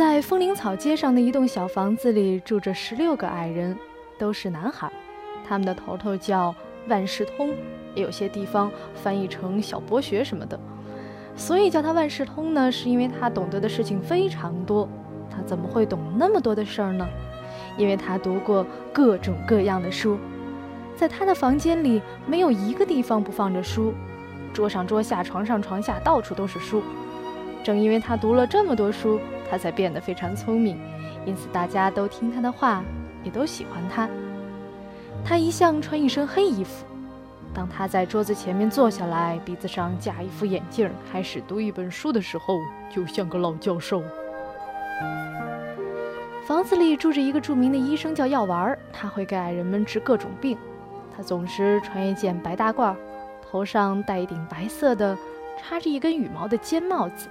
在风铃草街上的一栋小房子里住着十六个矮人，都是男孩。他们的头头叫万事通，有些地方翻译成小博学什么的。所以叫他万事通呢，是因为他懂得的事情非常多。他怎么会懂那么多的事儿呢？因为他读过各种各样的书。在他的房间里，没有一个地方不放着书，桌上桌下、床上床下，到处都是书。正因为他读了这么多书，他才变得非常聪明，因此大家都听他的话，也都喜欢他。他一向穿一身黑衣服，当他在桌子前面坐下来，鼻子上架一副眼镜，开始读一本书的时候，就像个老教授。房子里住着一个著名的医生，叫药丸儿，他会给矮人们治各种病。他总是穿一件白大褂，头上戴一顶白色的、插着一根羽毛的尖帽子。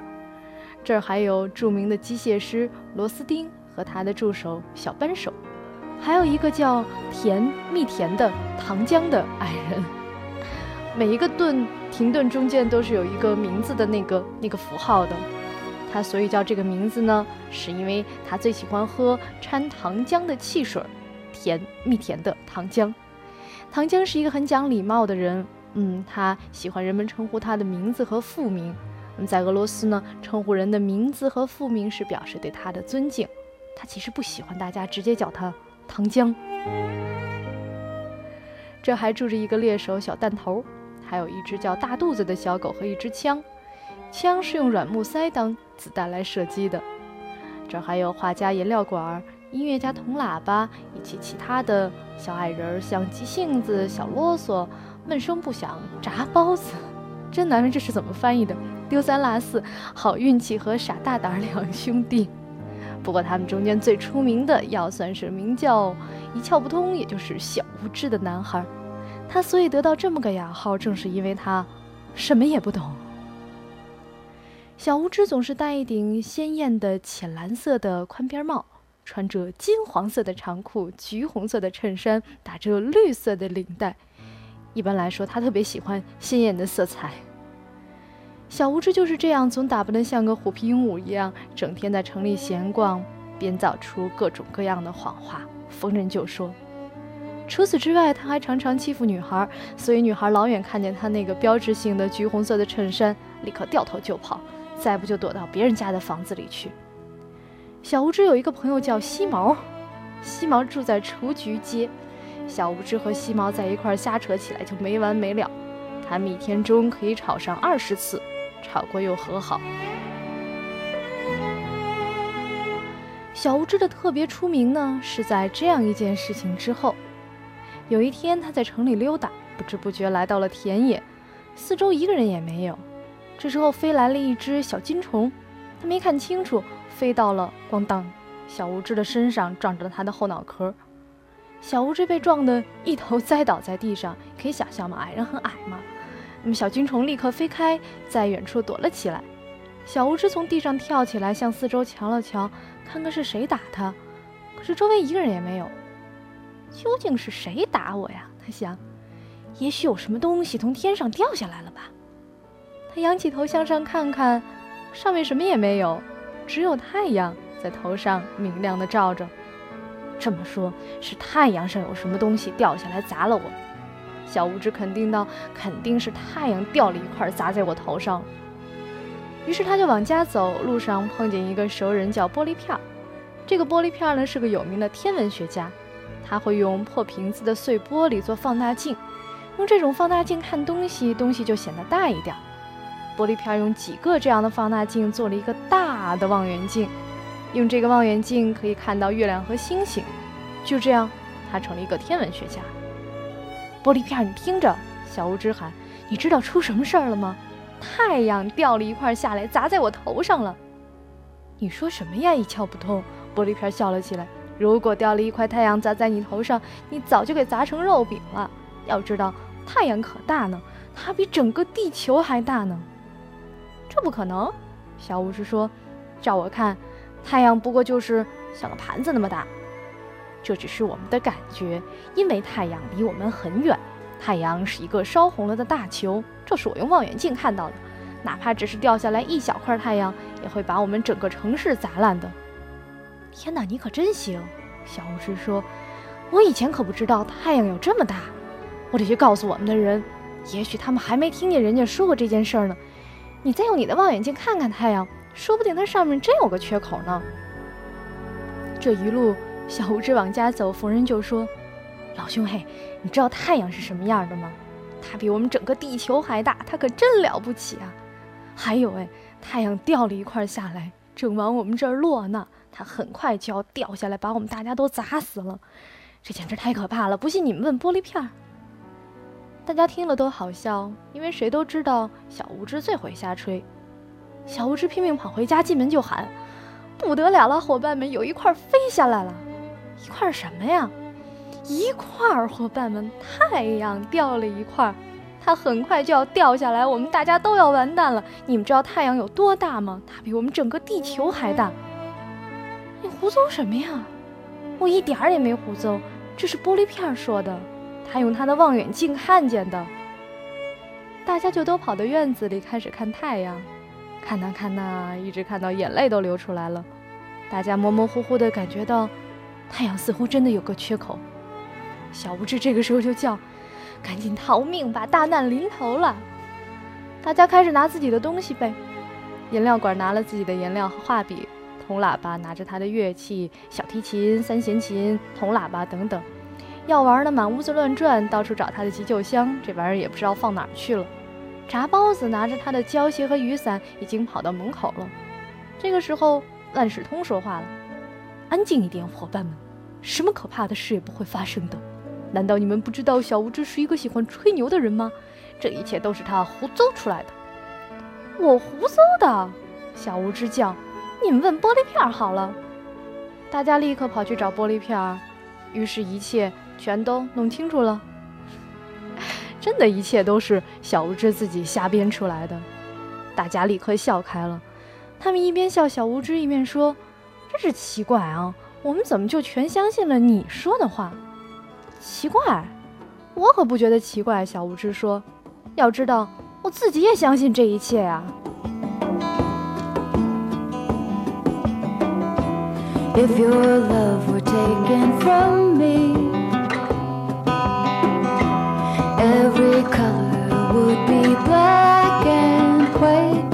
这儿还有著名的机械师罗斯丁和他的助手小扳手，还有一个叫甜蜜甜的糖浆的矮人。每一个顿停顿中间都是有一个名字的那个那个符号的。他所以叫这个名字呢，是因为他最喜欢喝掺糖浆的汽水，甜蜜甜的糖浆。糖浆是一个很讲礼貌的人，嗯，他喜欢人们称呼他的名字和复名。在俄罗斯呢，称呼人的名字和复名是表示对他的尊敬。他其实不喜欢大家直接叫他糖浆。这还住着一个猎手小弹头，还有一只叫大肚子的小狗和一支枪，枪是用软木塞当子弹来射击的。这还有画家颜料管、音乐家铜喇叭以及其他的小矮人儿，像急性子、小啰嗦、闷声不响、炸包子。真难为这是怎么翻译的？丢三落四，好运气和傻大胆两兄弟。不过他们中间最出名的，要算是名叫一窍不通，也就是小无知的男孩。他所以得到这么个雅号，正是因为他什么也不懂。小无知总是戴一顶鲜艳的浅蓝色的宽边帽，穿着金黄色的长裤，橘红色的衬衫，打着绿色的领带。一般来说，他特别喜欢鲜艳的色彩。小无知就是这样，总打扮得像个虎皮鹦鹉一样，整天在城里闲逛，编造出各种各样的谎话，逢人就说。除此之外，他还常常欺负女孩，所以女孩老远看见他那个标志性的橘红色的衬衫，立刻掉头就跑，再不就躲到别人家的房子里去。小无知有一个朋友叫西毛，西毛住在雏菊街，小无知和西毛在一块瞎扯起来就没完没了，他们一天中可以吵上二十次。吵过又和好。小无知的特别出名呢，是在这样一件事情之后。有一天，他在城里溜达，不知不觉来到了田野，四周一个人也没有。这时候，飞来了一只小金虫，他没看清楚，飞到了咣当，小无知的身上，撞着了他的后脑壳。小无知被撞得一头栽倒在地上，可以想象吗？矮人很矮嘛。那么小金虫立刻飞开，在远处躲了起来。小无知从地上跳起来，向四周瞧了瞧，看看是谁打他。可是周围一个人也没有。究竟是谁打我呀？他想，也许有什么东西从天上掉下来了吧。他仰起头向上看看，上面什么也没有，只有太阳在头上明亮的照着。这么说，是太阳上有什么东西掉下来砸了我。小无知肯定道：“肯定是太阳掉了一块砸在我头上。”于是他就往家走，路上碰见一个熟人，叫玻璃片儿。这个玻璃片儿呢是个有名的天文学家，他会用破瓶子的碎玻璃做放大镜，用这种放大镜看东西，东西就显得大一点。玻璃片儿用几个这样的放大镜做了一个大的望远镜，用这个望远镜可以看到月亮和星星。就这样，他成了一个天文学家。玻璃片，你听着！小无知喊：“你知道出什么事儿了吗？太阳掉了一块下来，砸在我头上了。”你说什么呀？一窍不通！玻璃片笑了起来：“如果掉了一块太阳砸在你头上，你早就给砸成肉饼了。要知道，太阳可大呢，它比整个地球还大呢。”这不可能！小巫师说：“照我看，太阳不过就是像个盘子那么大。”这只是我们的感觉，因为太阳离我们很远。太阳是一个烧红了的大球，这是我用望远镜看到的。哪怕只是掉下来一小块太阳，也会把我们整个城市砸烂的。天哪，你可真行！小巫师说：“我以前可不知道太阳有这么大，我得去告诉我们的人。也许他们还没听见人家说过这件事儿呢。你再用你的望远镜看看太阳，说不定它上面真有个缺口呢。”这一路，小无知往家走，逢人就说：“老兄嘿，你知道太阳是什么样的吗？它比我们整个地球还大，它可真了不起啊！还有哎，太阳掉了一块下来，正往我们这儿落呢。”它很快就要掉下来，把我们大家都砸死了，这简直太可怕了！不信你们问玻璃片儿。大家听了都好笑，因为谁都知道小无知最会瞎吹。小无知拼命跑回家，进门就喊：“不得了了，伙伴们，有一块飞下来了！一块什么呀？一块，伙伴们，太阳掉了一块，它很快就要掉下来，我们大家都要完蛋了。你们知道太阳有多大吗？它比我们整个地球还大。”你胡诌什么呀？我一点儿也没胡诌，这是玻璃片说的，他用他的望远镜看见的。大家就都跑到院子里开始看太阳，看呐看呐，一直看到眼泪都流出来了。大家模模糊糊地感觉到，太阳似乎真的有个缺口。小无知这个时候就叫：“赶紧逃命吧，大难临头了！”大家开始拿自己的东西呗，颜料管拿了自己的颜料和画笔。铜喇叭拿着他的乐器，小提琴、三弦琴、铜喇叭等等，要玩的满屋子乱转，到处找他的急救箱，这玩意儿也不知道放哪儿去了。炸包子拿着他的胶鞋和雨伞，已经跑到门口了。这个时候，万事通说话了：“安静一点，伙伴们，什么可怕的事也不会发生的。难道你们不知道小无知是一个喜欢吹牛的人吗？这一切都是他胡诌出来的。我胡诌的。”小无知叫。你们问玻璃片好了，大家立刻跑去找玻璃片儿，于是，一切全都弄清楚了。真的，一切都是小无知自己瞎编出来的。大家立刻笑开了，他们一边笑小无知，一边说：“真是奇怪啊，我们怎么就全相信了你说的话？奇怪，我可不觉得奇怪。”小无知说：“要知道，我自己也相信这一切呀。” If your love were taken from me, every color would be black and white.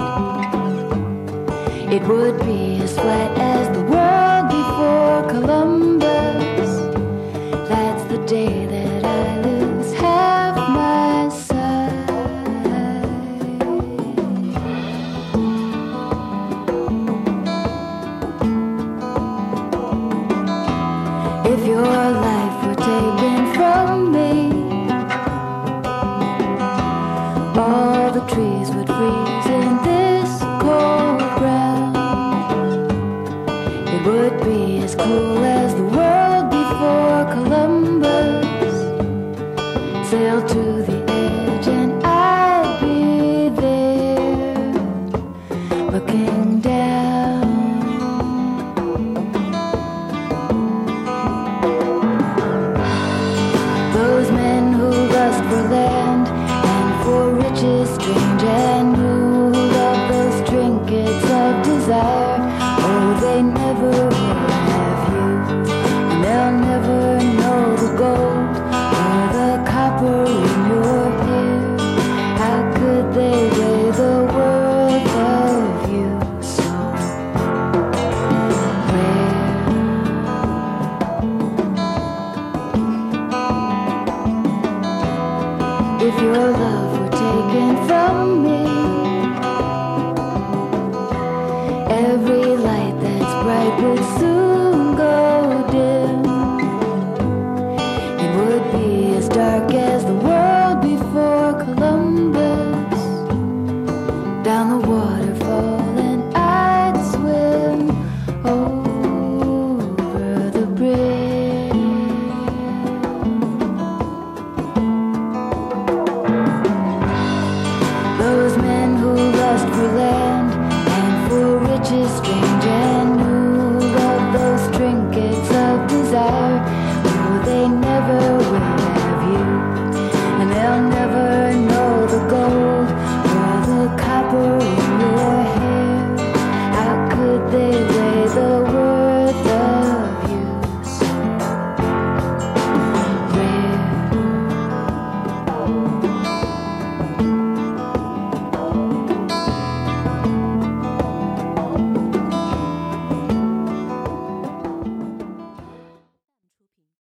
It would be as flat as the world before Columbus. Cool as the world before Columbus. Sailed to the edge, dark